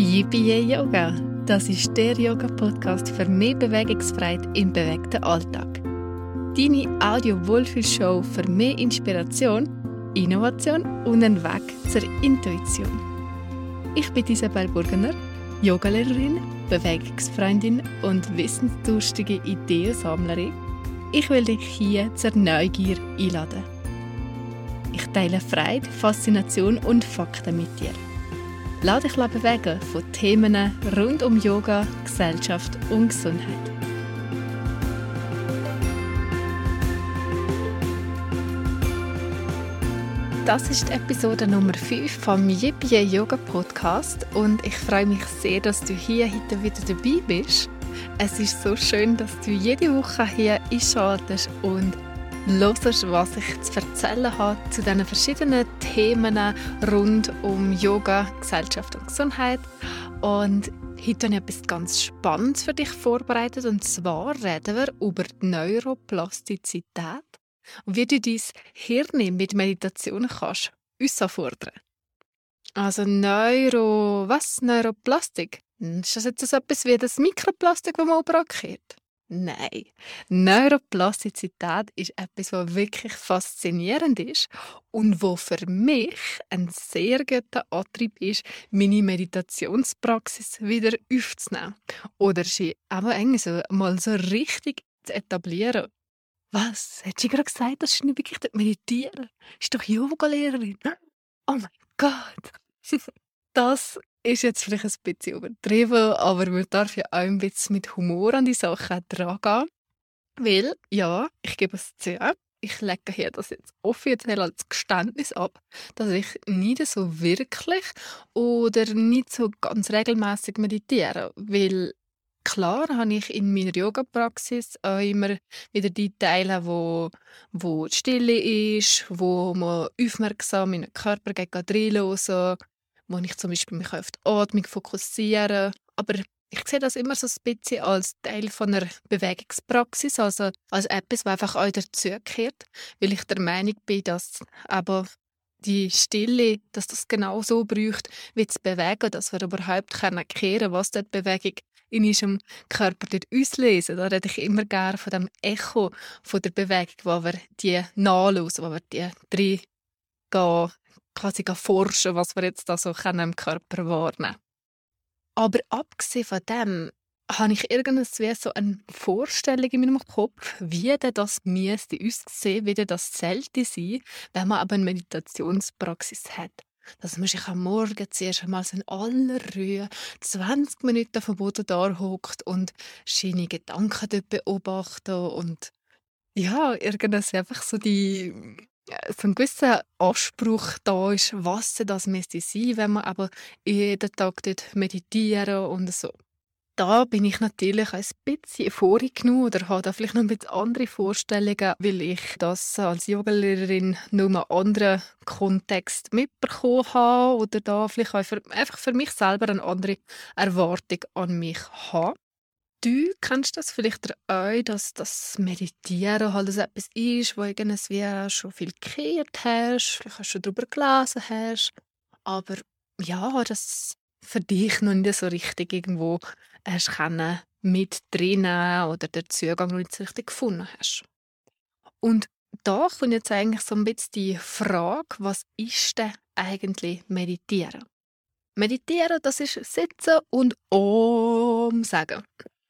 Yippie Yoga. Das ist der Yoga-Podcast für mehr Bewegungsfreiheit im bewegten Alltag. Deine Audio-Wohlfühlshow für mehr Inspiration, Innovation und einen Weg zur Intuition. Ich bin Isabel Burgener, Yogalehrerin, Bewegungsfreundin und wissensdurstige Ideensammlerin. Ich will dich hier zur Neugier einladen. Ich teile Freude, Faszination und Fakten mit dir. Lass dich bewegen von Themen rund um Yoga, Gesellschaft und Gesundheit. Das ist Episode Nummer 5 vom Yippie Yoga Podcast und ich freue mich sehr, dass du hier heute wieder dabei bist. Es ist so schön, dass du jede Woche hier einschaltest und hörst, was ich zu erzählen habe zu diesen verschiedenen Themen rund um Yoga, Gesellschaft und Gesundheit. Und heute habe ich etwas ganz Spannendes für dich vorbereitet. Und zwar reden wir über die Neuroplastizität und wie du dein Hirn mit Meditation kannst auffordern Also Neuro... was? Neuroplastik? Ist das jetzt so etwas wie das Mikroplastik, das man abrakert? Nein. Neuroplastizität ist etwas, was wirklich faszinierend ist und wo für mich ein sehr guter Antrieb ist, meine Meditationspraxis wieder aufzunehmen. Oder sie aber so, mal so richtig zu etablieren. Was? Hat sie gerade gesagt, dass ich nicht wirklich meditieren? Ist doch Yoga-Lehrerin. Oh mein Gott. Das ist jetzt vielleicht ein bisschen übertrieben, aber man darf ja auch ein bisschen mit Humor an die Sache herangehen. Weil, ja, ich gebe es zu, ich lege hier das jetzt offiziell als Geständnis ab, dass ich nicht so wirklich oder nicht so ganz regelmäßig meditiere, weil klar habe ich in meiner Yoga-Praxis auch immer wieder die Teile, wo, wo die Stille ist, wo man aufmerksam in den Körper reinhören wo ich zum Beispiel mich auf die Atmung fokussiere. Aber ich sehe das immer so ein bisschen als Teil von einer Bewegungspraxis, also als etwas, was einfach auch dazugehört, weil ich der Meinung bin, dass aber die Stille, dass das genau so braucht, wie zu bewegen, dass wir überhaupt können, was dort Bewegung in unserem Körper dort auslesen. Da rede ich immer gerne von dem Echo von der Bewegung, wo wir die nachlösen, wo wir die drei gehen quasi forschen, was wir jetzt da so im Körper wahrnehmen Aber abgesehen von dem habe ich irgendwie so eine Vorstellung in meinem Kopf, wie das müsste aussehen, wie das sollte sein, wenn man aber eine Meditationspraxis hat. Dass man sich am Morgen zuerst einmal in aller Ruhe 20 Minuten vom Boden da hockt und seine Gedanken dort beobachtet und ja, irgendwie einfach so die so ein gewisser Anspruch da ist, was das müsste sein, wenn man aber jeden Tag dort meditieren und so. Da bin ich natürlich ein bisschen vorgenommen oder habe da vielleicht noch ein bisschen andere Vorstellungen, weil ich das als Yogalehrerin nur einen anderen Kontext mitbekommen habe oder da vielleicht einfach für mich selber eine andere Erwartung an mich habe. Du kennst das vielleicht auch, dass das Meditieren halt etwas ist, wo irgendwie schon viel gehört hast, vielleicht hast du schon darüber gelesen hast, aber ja, das für dich noch nicht so richtig irgendwo hast können mit drinnen oder den Zugang noch nicht so richtig gefunden hast. Und da kommt jetzt eigentlich so ein bisschen die Frage, was ist denn eigentlich Meditieren? Meditieren, das ist Sitzen und Om sagen.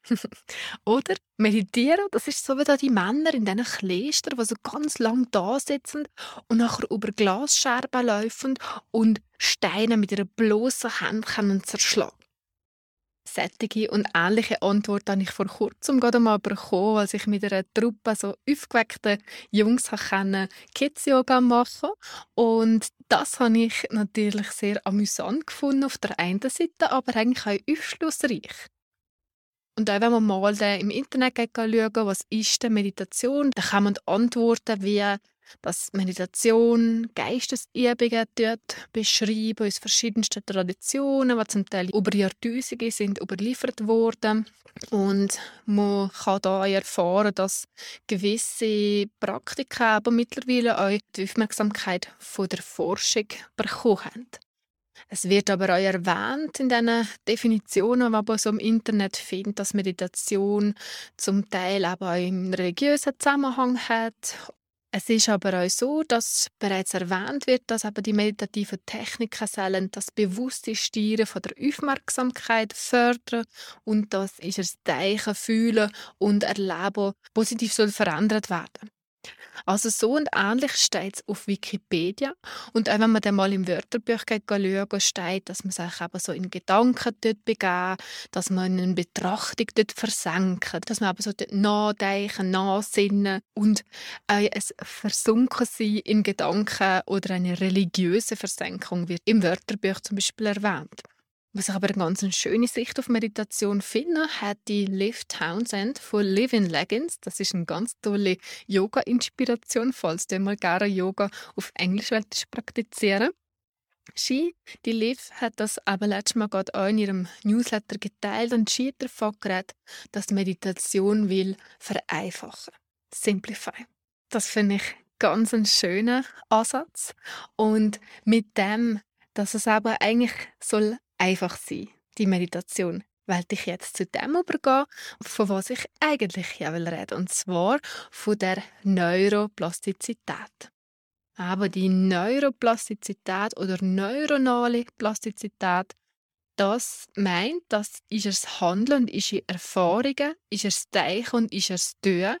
Oder meditieren, das ist so wie da die Männer in diesen Klöstern, die so ganz lang da sitzen und nachher über Glasscherben laufen und Steine mit ihren bloßen Händen zerschlagen. Sättige und ähnliche Antwort habe ich vor kurzem gerade mal bekommen, als ich mit einer Truppe so aufgeweckte Jungs Kids-Yoga machen Und das habe ich natürlich sehr amüsant gefunden auf der einen Seite, aber eigentlich auch aufschlussreich. Und auch wenn man mal im Internet schauen, was ist denn Meditation, dann kann man antworten, wie dass Meditation Geistesübungen dort beschreiben aus verschiedensten Traditionen, die zum Teil über Jahrtausende sind überliefert worden. Und man kann da erfahren, dass gewisse Praktiken aber mittlerweile auch die Aufmerksamkeit von der Forschung bekommen haben. Es wird aber auch erwähnt in diesen Definitionen, die man so im Internet findet, dass Meditation zum Teil aber auch im religiösen Zusammenhang hat. Es ist aber auch so, dass bereits erwähnt wird, dass aber die meditativen Techniken sollen das bewusste Stieren von der Aufmerksamkeit fördern und das ist das Denken, Fühlen und Erleben positiv soll verändert werden. Also so und ähnlich steht es auf Wikipedia. Und auch wenn man dann mal im Wörterbuch schaut, steht, dass man sich eben so in Gedanken dort begeben, dass man in eine Betrachtung dort versenken, dass man eben so dort nachdenken, nachsinnen und auch ein Versunkensein in Gedanken oder eine religiöse Versenkung wird im Wörterbuch zum Beispiel erwähnt. Was ich aber eine ganz schöne Sicht auf Meditation finde, hat die Liv Townsend von Living Leggings. Das ist eine ganz tolle Yoga-Inspiration, falls du mal gerne Yoga auf Englisch praktizieren Sie, die Liv, hat das aber letztes Mal gerade auch in ihrem Newsletter geteilt und sie hat davon geredet, dass Meditation will vereinfachen. Simplify. Das finde ich ganz einen schönen Ansatz. Und mit dem, dass es aber eigentlich soll einfach sein, die Meditation, weil ich jetzt zu dem übergehen, von was ich eigentlich reden will, und zwar von der Neuroplastizität. Aber die Neuroplastizität oder neuronale Plastizität, das meint, das ist es Handeln und ist Erfahrungen, ist es Denken und ist es Tun,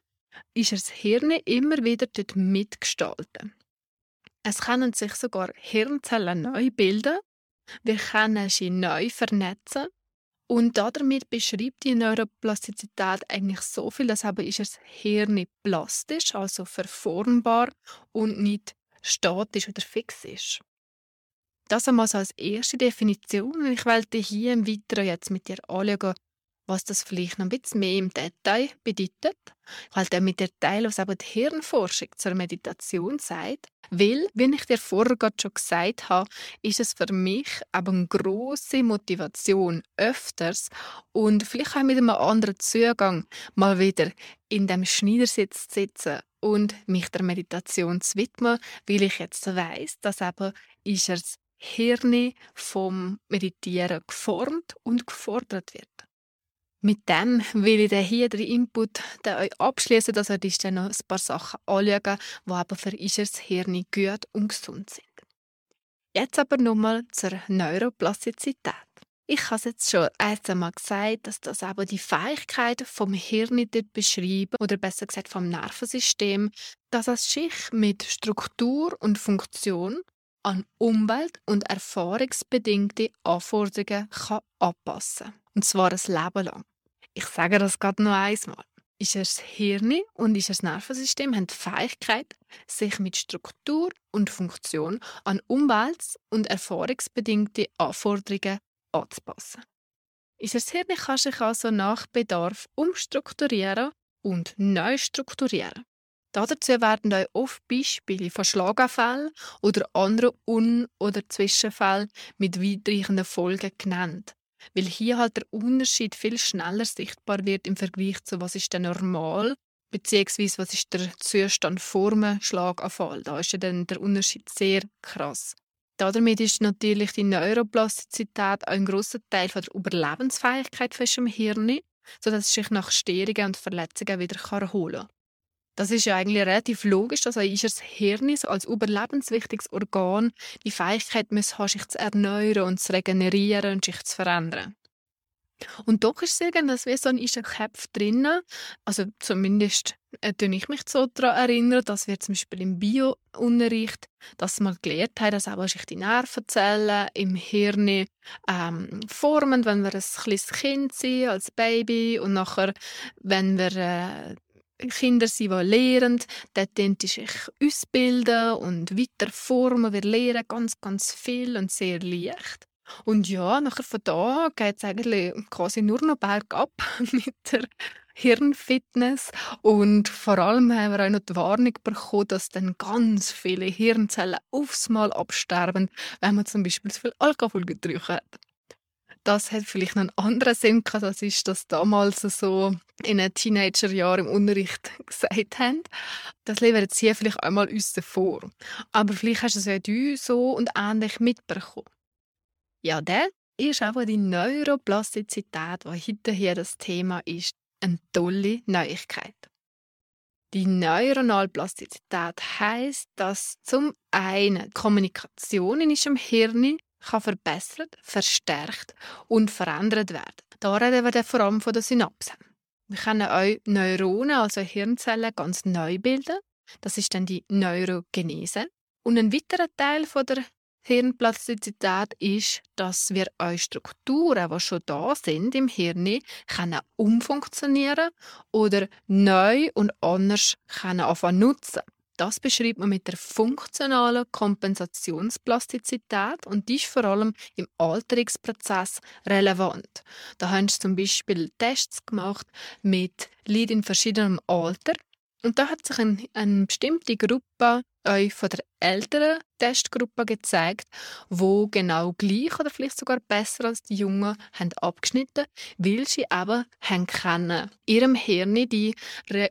ist es Hirn immer wieder dort mitgestalten. Es können sich sogar Hirnzellen neu bilden wir können sie neu vernetzen und damit beschreibt die Neuroplastizität eigentlich so viel, dass aber ist das Hirn plastisch, also verformbar und nicht statisch oder fix ist. Das einmal so als erste Definition. Ich wollte hier im Weiteren jetzt mit dir anschauen, was das vielleicht noch ein bisschen mehr im Detail bedeutet. Ich auch mit dir teilen, was aber die Hirnforschung zur Meditation sagt. Weil, wie ich dir vorher gerade schon gesagt habe, ist es für mich aber eine grosse Motivation, öfters und vielleicht auch mit einem anderen Zugang mal wieder in dem Schneidersitz zu sitzen und mich der Meditation zu widmen, weil ich jetzt weiß, dass aber ist das Hirn vom Meditieren geformt und gefordert wird. Mit dem will ich hier den Input euch abschließen, dass ihr dann noch ein paar Sachen anschauen, die aber für unser Hirn gut und gesund sind. Jetzt aber nochmal zur Neuroplastizität. Ich habe es jetzt schon einmal gesagt, dass das aber die Fähigkeit vom Hirn dort beschreiben oder besser gesagt vom Nervensystem, dass es sich mit Struktur und Funktion an Umwelt- und erfahrungsbedingte Anforderungen kann anpassen kann. Und zwar ein Leben lang. Ich sage das gerade noch einmal. Das Hirn und das Nervensystem haben die Fähigkeit, sich mit Struktur und Funktion an Umwelt- und erfahrungsbedingte Anforderungen anzupassen. Unser Hirn kann sich also nach Bedarf umstrukturieren und neu strukturieren. Dazu werden euch oft Beispiele von Schlaganfällen oder anderen Un- oder Zwischenfällen mit weitreichenden Folgen genannt. Weil hier halt der Unterschied viel schneller sichtbar wird im Vergleich zu was ist denn normal, beziehungsweise was ist der Zustand vor einem Schlaganfall. Da ist ja dann der Unterschied sehr krass. Damit ist natürlich die Neuroplastizität ein großer Teil von der Überlebensfähigkeit von unserem Hirn, sodass es sich nach Störungen und Verletzungen wieder erholen kann. Das ist ja eigentlich relativ logisch, dass also das Hirn als überlebenswichtiges Organ die Fähigkeit muss haben, sich zu erneuern und zu regenerieren und sich zu verändern. Und doch ist es irgendwie wie so ein Kopf drinnen. Also zumindest äh, ich mich so daran erinnern, dass wir zum Beispiel im Bio-Unterricht, dass wir gelernt haben, dass auch sich die Nervenzellen im Hirn ähm, formen, wenn wir ein kleines Kind sind, als Baby und nachher, wenn wir äh, Kinder sind, die lernen, dort sich ausbilden und weiter formen. Wir lernen ganz, ganz viel und sehr leicht. Und ja, nachher von da geht es eigentlich quasi nur noch bergab mit der Hirnfitness. Und vor allem haben wir auch noch die Warnung bekommen, dass dann ganz viele Hirnzellen aufs Mal absterben, wenn man zum Beispiel zu viel Alkohol getrunken hat das hat vielleicht einen anderen Sinn gehabt, das ist das damals so in den Teenagerjahren im Unterricht gesagt haben. Das leben jetzt hier vielleicht einmal uns vor. Aber vielleicht hast du es ja du so und ähnlich mitbekommen. Ja, der ist aber die Neuroplastizität, die heute hier das Thema ist, eine tolle Neuigkeit. Die Neuronalplastizität heißt, dass zum einen Kommunikation in unserem Hirn kann verbessert, verstärkt und verändert werden. Da reden wir dann vor allem von den Synapsen. Wir können auch Neuronen, also Hirnzellen, ganz neu bilden. Das ist dann die Neurogenese. Und ein weiterer Teil von der Hirnplastizität ist, dass wir auch Strukturen, die schon da sind im Hirn, können umfunktionieren oder neu und anders können nutzen. Das beschreibt man mit der funktionalen Kompensationsplastizität und die ist vor allem im Alterungsprozess relevant. Da haben sie zum Beispiel Tests gemacht mit Leuten in verschiedenem Alter und da hat sich eine, eine bestimmte Gruppe euch von der älteren Testgruppe gezeigt, wo genau gleich oder vielleicht sogar besser als die Jungen haben abgeschnitten, weil sie aber haben können ihrem Hirn die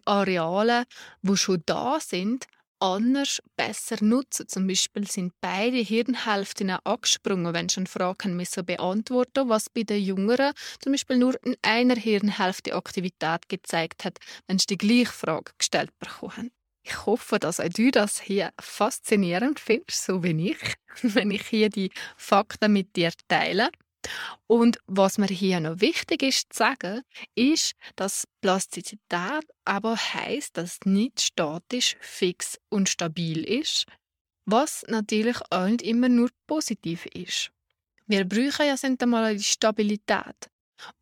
Areale, wo schon da sind, anders besser nutzen. Zum Beispiel sind beide Hirnhälften angesprungen, wenn schon Fragen müssen beantworten was bei den Jüngeren zum Beispiel nur in einer Hirnhälfte Aktivität gezeigt hat, wenn sie die gleiche Frage gestellt bekommen. Ich hoffe, dass auch du das hier faszinierend findest, so wie ich, wenn ich hier die Fakten mit dir teile. Und was mir hier noch wichtig ist zu sagen, ist, dass Plastizität aber heißt, dass es nicht statisch, fix und stabil ist, was natürlich auch nicht immer nur positiv ist. Wir brauchen ja sind einmal die Stabilität.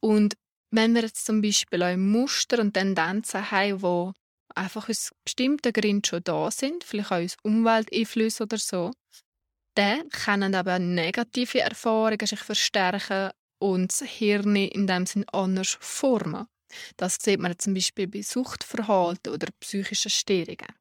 Und wenn wir jetzt zum Beispiel auch Muster und Tendenzen haben, die einfach aus bestimmten Gründen schon da sind, vielleicht auch aus Umwelteinflüssen oder so, dann können aber negative Erfahrungen sich verstärken und das Hirn in dem Sinn anders formen. Das sieht man zum Beispiel bei Suchtverhalten oder psychischen Störungen.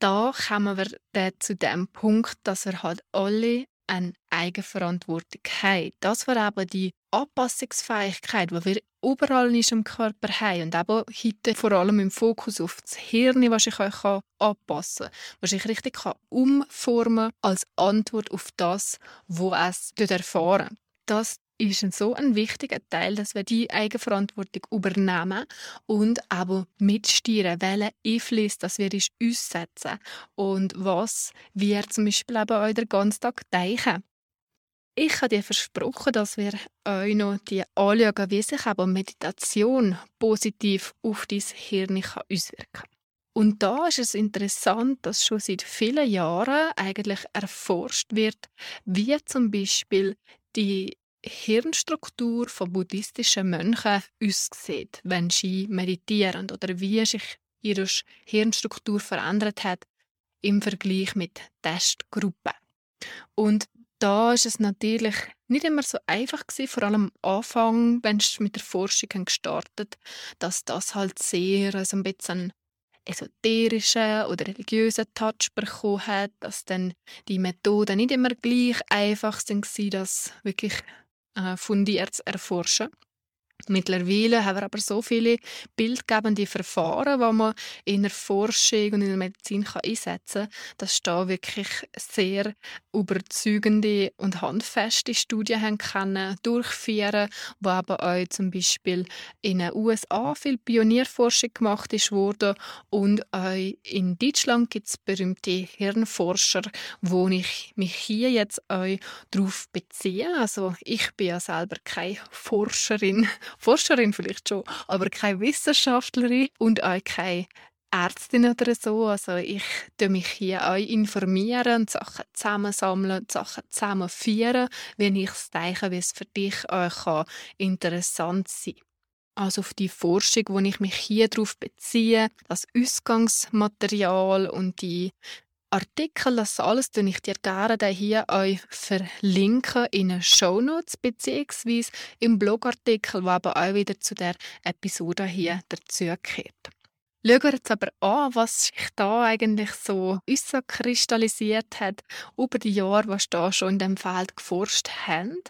Da kommen wir dann zu dem Punkt, dass wir halt alle eine Eigenverantwortung haben. Das war aber die Anpassungsfähigkeit, die wir überall in unserem Körper haben und eben heute vor allem im Fokus auf das Hirn, was ich euch anpassen kann, was ich richtig kann umformen als Antwort auf das, was es erfahren. Das ist so ein wichtiger Teil, dass wir die Eigenverantwortung übernehmen und aber mitsteuern, welchen Einfluss dass wir uns setzen und was wir zum Beispiel eben auch den ganzen Tag denken. Ich habe dir versprochen, dass wir euch noch die anschauen, wie sich aber Meditation positiv auf dein Hirn auswirken kann. Und da ist es interessant, dass schon seit vielen Jahren eigentlich erforscht wird, wie zum Beispiel die Hirnstruktur von buddhistischen Mönchen aussieht, wenn sie meditieren oder wie sich ihre Hirnstruktur verändert hat im Vergleich mit Testgruppen. Und da ist es natürlich nicht immer so einfach gewesen, vor allem am Anfang, wenn es mit der Forschung gestartet, dass das halt sehr also ein bisschen esoterischen oder religiösen Touch bekommen hat, dass dann die Methoden nicht immer gleich einfach sind, das wirklich äh, fundiert zu erforschen. Mittlerweile haben wir aber so viele bildgebende Verfahren, die man in der Forschung und in der Medizin einsetzen kann, dass da wirklich sehr überzeugende und handfeste Studien haben können durchführen, wo aber auch zum Beispiel in den USA viel Pionierforschung gemacht ist und auch in Deutschland gibt es berühmte Hirnforscher, wo ich mich hier jetzt auch darauf beziehe. Also ich bin ja selber keine Forscherin Forscherin vielleicht schon, aber keine Wissenschaftlerin und auch keine Ärztin oder so. Also ich tue mich hier auch informieren Sachen zusammensammeln, Sachen zusammenführen, wenn ich es denke, wie es für dich auch interessant sein kann. Also auf die Forschung, wo ich mich hier darauf beziehe, das Ausgangsmaterial und die Artikel, das alles tue ich dir gerne hier euch verlinken in den Shownotes beziehungsweise im Blogartikel, der aber auch wieder zu der Episode hier dazugehört. Schauen wir jetzt aber an, was sich da eigentlich so kristallisiert hat über die Jahre, was da schon in dem Feld geforscht haben,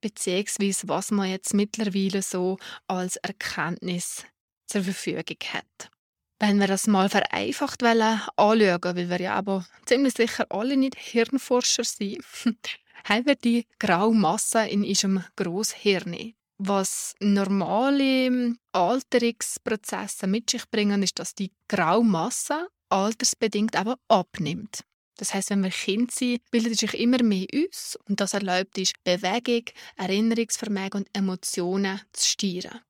beziehungsweise was man jetzt mittlerweile so als Erkenntnis zur Verfügung hat. Wenn wir das mal vereinfacht wollen, anschauen, weil wir ja aber ziemlich sicher alle nicht Hirnforscher sind, haben wir die graue Masse in unserem Grosshirn. Was normale Alterungsprozesse mit sich bringen, ist, dass die graue Masse altersbedingt aber abnimmt. Das heißt, wenn wir Kind sind, bildet sich immer mehr uns und das erlaubt ist, Bewegung, Erinnerungsvermögen und Emotionen zu steuern.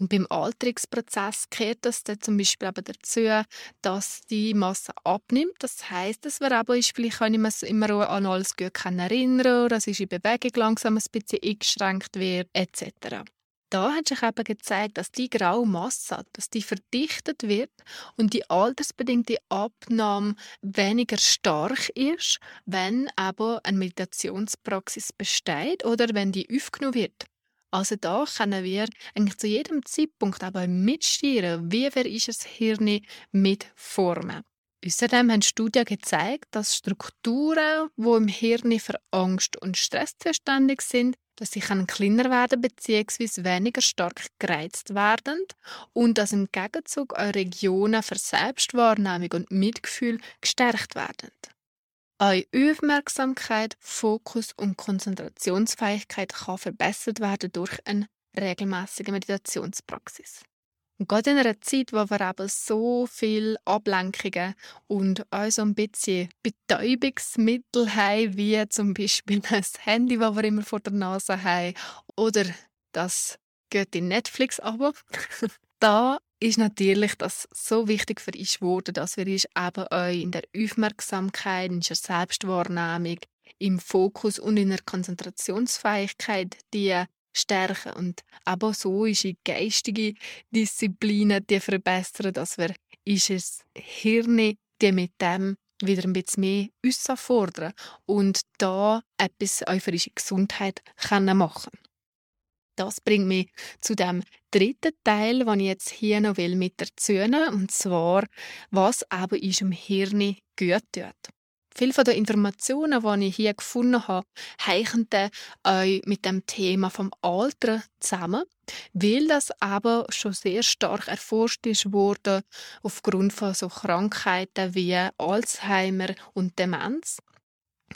Und beim Alterungsprozess kehrt das dann zum Beispiel aber dazu, dass die Masse abnimmt. Das heißt, dass wir aber vielleicht kann ich mich immer an alles gut erinnern, dass die Bewegung langsam ein bisschen eingeschränkt wird, etc. Da hat sich eben gezeigt, dass die graue Masse, dass die verdichtet wird und die altersbedingte Abnahme weniger stark ist, wenn aber eine Meditationspraxis besteht oder wenn die aufgenommen wird. Also da können wir eigentlich zu jedem Zeitpunkt aber mitsteuern, wie wir unser Hirn mitformen. Außerdem haben Studien gezeigt, dass Strukturen, die im Hirn für Angst und Stress zuständig sind, dass sie kleiner werden bzw. weniger stark gereizt werden und dass im Gegenzug auch Regionen für Selbstwahrnehmung und Mitgefühl gestärkt werden. Eure Aufmerksamkeit, Fokus und Konzentrationsfähigkeit kann verbessert werden durch eine regelmäßige Meditationspraxis. Und gerade in einer Zeit, wo wir eben so viele Ablenkungen und auch so ein bisschen Betäubungsmittel haben, wie zum Beispiel das Handy, das wir immer vor der Nase haben, oder das gute Netflix-Abo, da ist natürlich das so wichtig für uns geworden, dass wir uns eben euch in der Aufmerksamkeit, in der Selbstwahrnehmung, im Fokus und in der Konzentrationsfähigkeit die stärken und aber so unsere geistige Disziplinen die verbessern, dass wir unser Hirn die mit dem wieder ein bisschen mehr uns fordern und da etwas für unsere Gesundheit machen können. Das bringt mich zu dem dritten Teil, den ich jetzt hier noch mit erzählen will, und zwar, was eben unserem Hirn gut tut. Viele den Informationen, die ich hier gefunden habe, hängen auch mit dem Thema vom Alter zusammen, weil das aber schon sehr stark erforscht worden aufgrund von so Krankheiten wie Alzheimer und Demenz.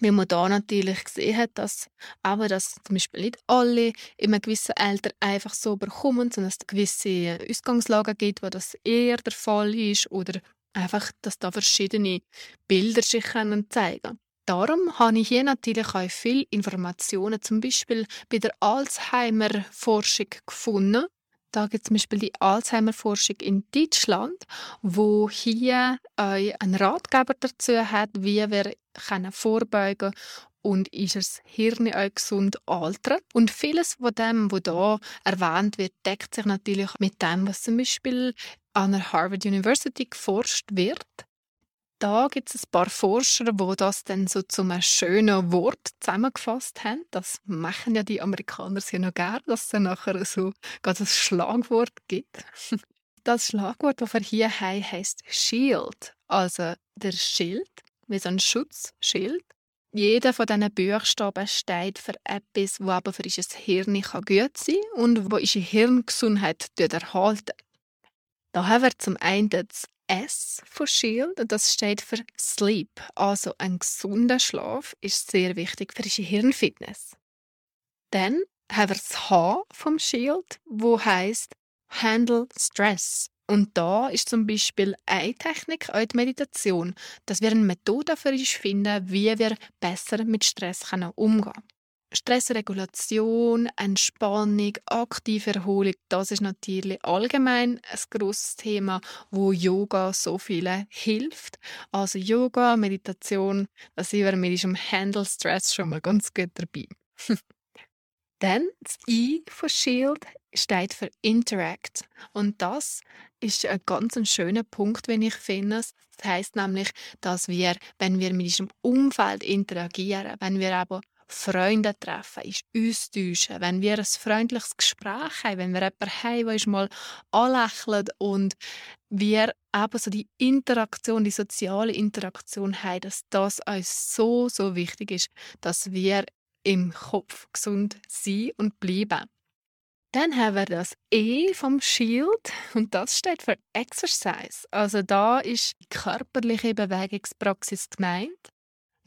Weil man da natürlich gesehen hat, dass aber dass zum Beispiel nicht alle in einem gewissen Alter einfach so bekommen, sondern es gewisse Ausgangslagen gibt, wo das eher der Fall ist oder einfach, dass da verschiedene Bilder sich zeigen können. Darum habe ich hier natürlich auch viele Informationen, zum Beispiel bei der Alzheimer-Forschung gefunden. Da gibt es zum Beispiel die Alzheimer-Forschung in Deutschland, wo hier einen Ratgeber dazu hat, wie wir können vorbeugen und unser Hirn auch gesund altern. Und vieles von dem, was hier erwähnt wird, deckt sich natürlich mit dem, was zum Beispiel an der Harvard University geforscht wird. Da gibt es ein paar Forscher, die das dann so zu einem schönen Wort zusammengefasst haben. Das machen ja die Amerikaner sehr noch gerne, dass es dann nachher so ein Schlagwort gibt. Das Schlagwort, das wir hier haben, heisst Shield, also der Schild, wie so ein Schutzschild. Jeder von diesen Buchstaben steht für etwas, das aber für unser Hirn gut sein kann und wo unsere Hirngesundheit erhalten. Da haben wir zum einen das S von Shield, das steht für Sleep. Also ein gesunder Schlaf ist sehr wichtig für unsere Hirnfitness. Dann haben wir das H vom Shield, wo heißt Handle Stress. Und da ist zum Beispiel eine Technik, auch die Meditation, dass wir eine Methode für uns finden, wie wir besser mit Stress umgehen können. Stressregulation, Entspannung, aktive Erholung, das ist natürlich allgemein ein grosses Thema, wo Yoga so vielen hilft. Also Yoga, Meditation, da sind wir mit diesem Handle Stress schon mal ganz gut dabei. Dann das I von Shield steht für Interact und das ist ein ganz schöner Punkt, wenn ich finde. Das heißt nämlich, dass wir, wenn wir mit diesem Umfeld interagieren, wenn wir aber Freunde treffen, ist austauschen, wenn wir ein freundliches Gespräch haben, wenn wir jemanden haben, der mal anlächelt und wir eben so die Interaktion, die soziale Interaktion haben, dass das uns so, so wichtig ist, dass wir im Kopf gesund sein und bleiben. Dann haben wir das E vom Shield und das steht für Exercise. Also da ist die körperliche Bewegungspraxis gemeint.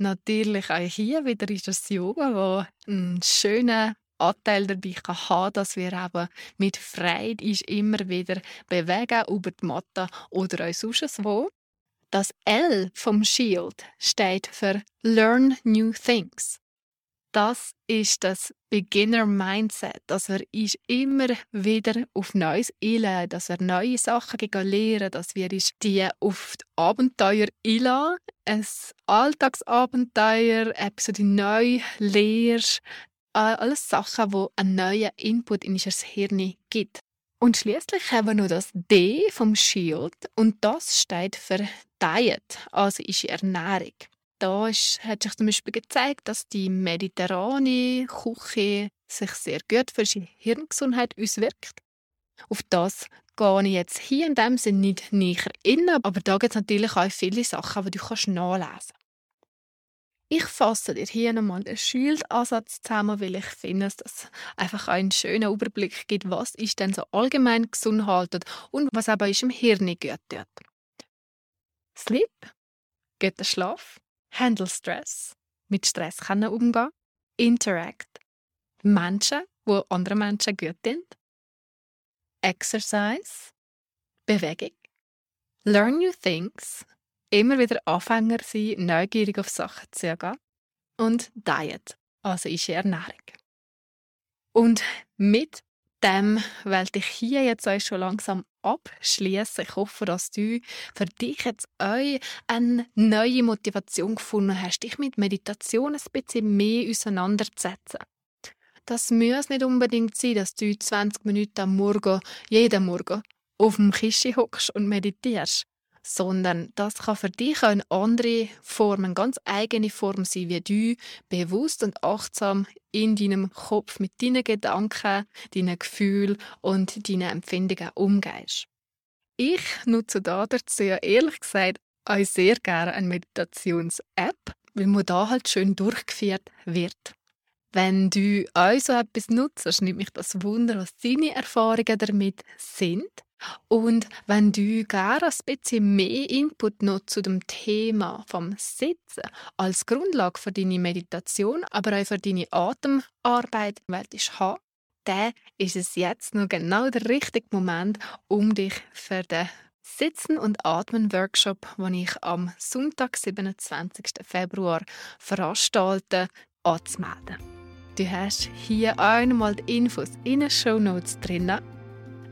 Natürlich auch hier wieder ist das Yoga, wo einen schönen Anteil dabei kann haben, dass wir eben mit Freude ist immer wieder bewegen über die Matte oder auch sonst wo. Das L vom Shield steht für Learn New Things. Das ist das Beginner Mindset, dass er ist immer wieder auf Neues einladen, dass er neue Sachen lernen, dass wir die auf die Abenteuer einladen, ein Alltagsabenteuer, etwas, neu lehrst, alles Sachen, wo einen neuen Input in unser Hirn gibt. Und schließlich haben wir noch das D vom Shield und das steht für Diet, also ist Ernährung. Da ist, hat sich zum Beispiel gezeigt, dass die mediterrane Küche sich sehr gut für die Hirngesundheit auswirkt. Auf das gehe ich jetzt hier in dem Sinne nicht näher in, aber da gibt es natürlich auch viele Sachen, die du nachlesen kannst. Ich fasse dir hier nochmal den Shield-Ansatz zusammen, weil ich finde, dass das einfach einen schönen Überblick gibt, was ist denn so allgemein gesund haltet und was aber ist im Hirn gut tut. Sleep, guter Schlaf, Handle Stress, mit Stress können umgehen, Interact, Menschen, wo andere Menschen gut sind, Exercise, Bewegung, Learn New Things, immer wieder Anfänger sein, neugierig auf Sachen zu gehen. Und Diet, also ist Ernährung. Und mit dem werde ich hier jetzt euch schon langsam abschließen. Ich hoffe, dass du für dich jetzt auch eine neue Motivation gefunden hast, dich mit Meditation ein bisschen mehr auseinanderzusetzen. Das muss nicht unbedingt sein, dass du 20 Minuten am Morgen, jeden Morgen, auf dem Kissen hockst und meditierst sondern das kann für dich eine andere Form, eine ganz eigene Form sein, wie du bewusst und achtsam in deinem Kopf mit deinen Gedanken, deinen Gefühlen und deinen Empfindungen umgehst. Ich nutze da dazu ehrlich gesagt auch sehr gerne eine Meditations-App, weil man da halt schön durchgeführt wird. Wenn du auch so etwas nutzt, nimmt mich das Wunder, was deine Erfahrungen damit sind. Und wenn du gerne ein bisschen mehr Input noch zu dem Thema vom Sitzen als Grundlage für deine Meditation, aber auch für deine Atemarbeit willst haben, dann ist es jetzt noch genau der richtige Moment, um dich für den Sitzen und Atmen Workshop, den ich am Sonntag, 27. Februar veranstalte, anzumelden. Du hast hier nochmal die Infos in den Show Notes drin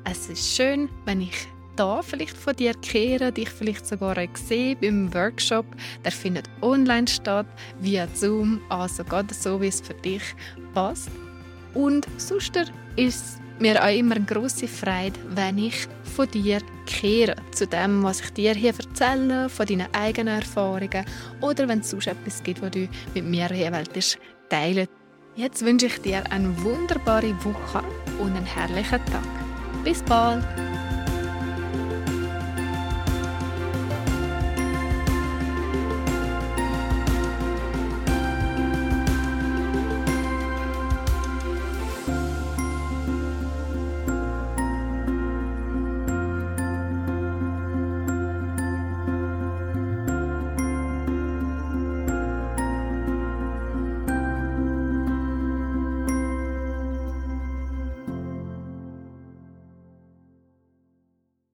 es ist schön, wenn ich da vielleicht von dir kehre, dich vielleicht sogar sehe beim Workshop. Der findet online statt, via Zoom, also gerade so, wie es für dich passt. Und sonst ist mir auch immer eine grosse Freude, wenn ich von dir kehre, zu dem, was ich dir hier erzähle, von deinen eigenen Erfahrungen oder wenn es sonst etwas gibt, was du mit mir hier teilen Jetzt wünsche ich dir eine wunderbare Woche und einen herrlichen Tag. Bis bald!